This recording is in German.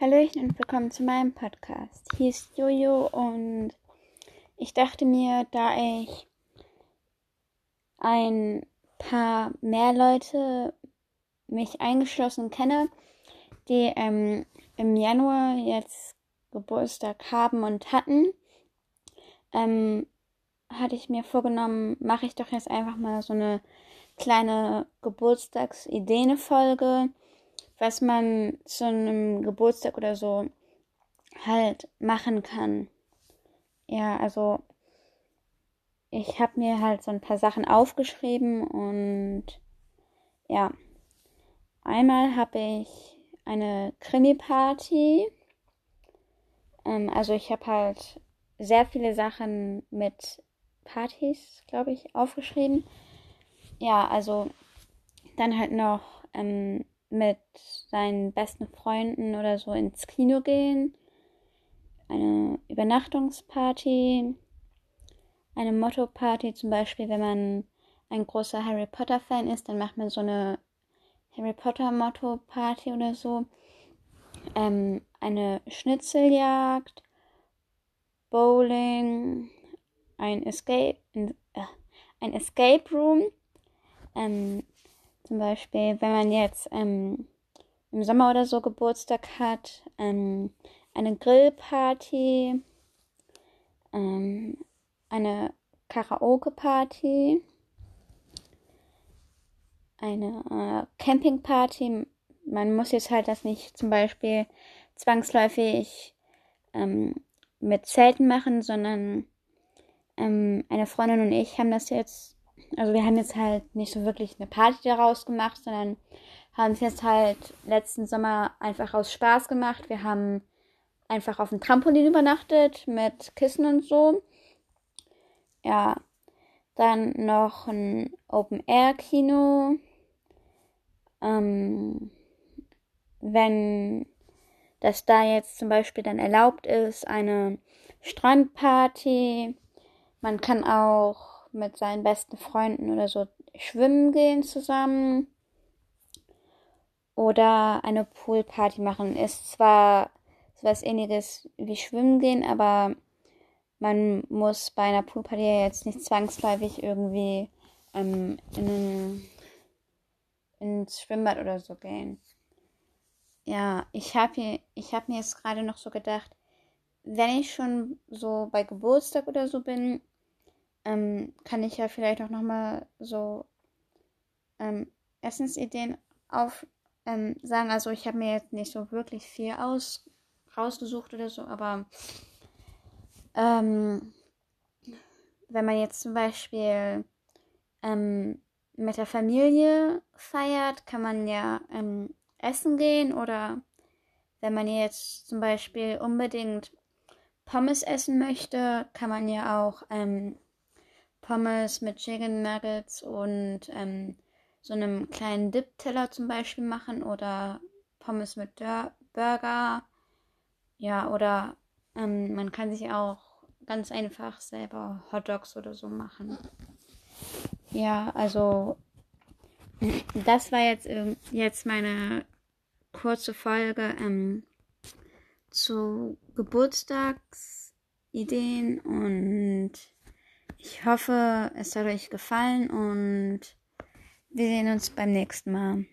Hallöchen und willkommen zu meinem Podcast. Hier ist Jojo und ich dachte mir, da ich ein paar mehr Leute mich eingeschlossen kenne, die ähm, im Januar jetzt Geburtstag haben und hatten, ähm, hatte ich mir vorgenommen, mache ich doch jetzt einfach mal so eine kleine Geburtstagsideenfolge was man zu einem Geburtstag oder so halt machen kann. Ja, also ich habe mir halt so ein paar Sachen aufgeschrieben und ja, einmal habe ich eine Krimi-Party. Ähm, also ich habe halt sehr viele Sachen mit Partys, glaube ich, aufgeschrieben. Ja, also dann halt noch ähm, mit seinen besten Freunden oder so ins Kino gehen, eine Übernachtungsparty, eine Motto-Party zum Beispiel, wenn man ein großer Harry Potter-Fan ist, dann macht man so eine Harry Potter-Motto-Party oder so, ähm, eine Schnitzeljagd, Bowling, ein Escape, äh, ein Escape Room, ähm, zum Beispiel, wenn man jetzt ähm, im Sommer oder so Geburtstag hat, ähm, eine Grillparty, ähm, eine Karaoke-Party, eine äh, Campingparty. Man muss jetzt halt das nicht zum Beispiel zwangsläufig ähm, mit Zelten machen, sondern ähm, eine Freundin und ich haben das jetzt also wir haben jetzt halt nicht so wirklich eine Party daraus gemacht, sondern haben es jetzt halt letzten Sommer einfach aus Spaß gemacht. Wir haben einfach auf dem Trampolin übernachtet mit Kissen und so. Ja, dann noch ein Open-Air-Kino. Ähm, wenn das da jetzt zum Beispiel dann erlaubt ist, eine Strandparty. Man kann auch mit seinen besten Freunden oder so schwimmen gehen zusammen oder eine Poolparty machen. Ist zwar was ähnliches wie schwimmen gehen, aber man muss bei einer Poolparty jetzt nicht zwangsläufig irgendwie ähm, in, ins Schwimmbad oder so gehen. Ja, ich habe hab mir jetzt gerade noch so gedacht, wenn ich schon so bei Geburtstag oder so bin, ähm, kann ich ja vielleicht auch nochmal so ähm, Essensideen auf ähm, sagen. Also ich habe mir jetzt nicht so wirklich viel aus rausgesucht oder so, aber ähm, wenn man jetzt zum Beispiel ähm, mit der Familie feiert, kann man ja ähm, essen gehen oder wenn man jetzt zum Beispiel unbedingt Pommes essen möchte, kann man ja auch ähm, Pommes mit Chicken Nuggets und ähm, so einem kleinen Dip-Teller zum Beispiel machen oder Pommes mit Dör Burger. Ja, oder ähm, man kann sich auch ganz einfach selber Hot Dogs oder so machen. Ja, also das war jetzt, äh, jetzt meine kurze Folge ähm, zu Geburtstagsideen und ich hoffe, es hat euch gefallen und wir sehen uns beim nächsten Mal.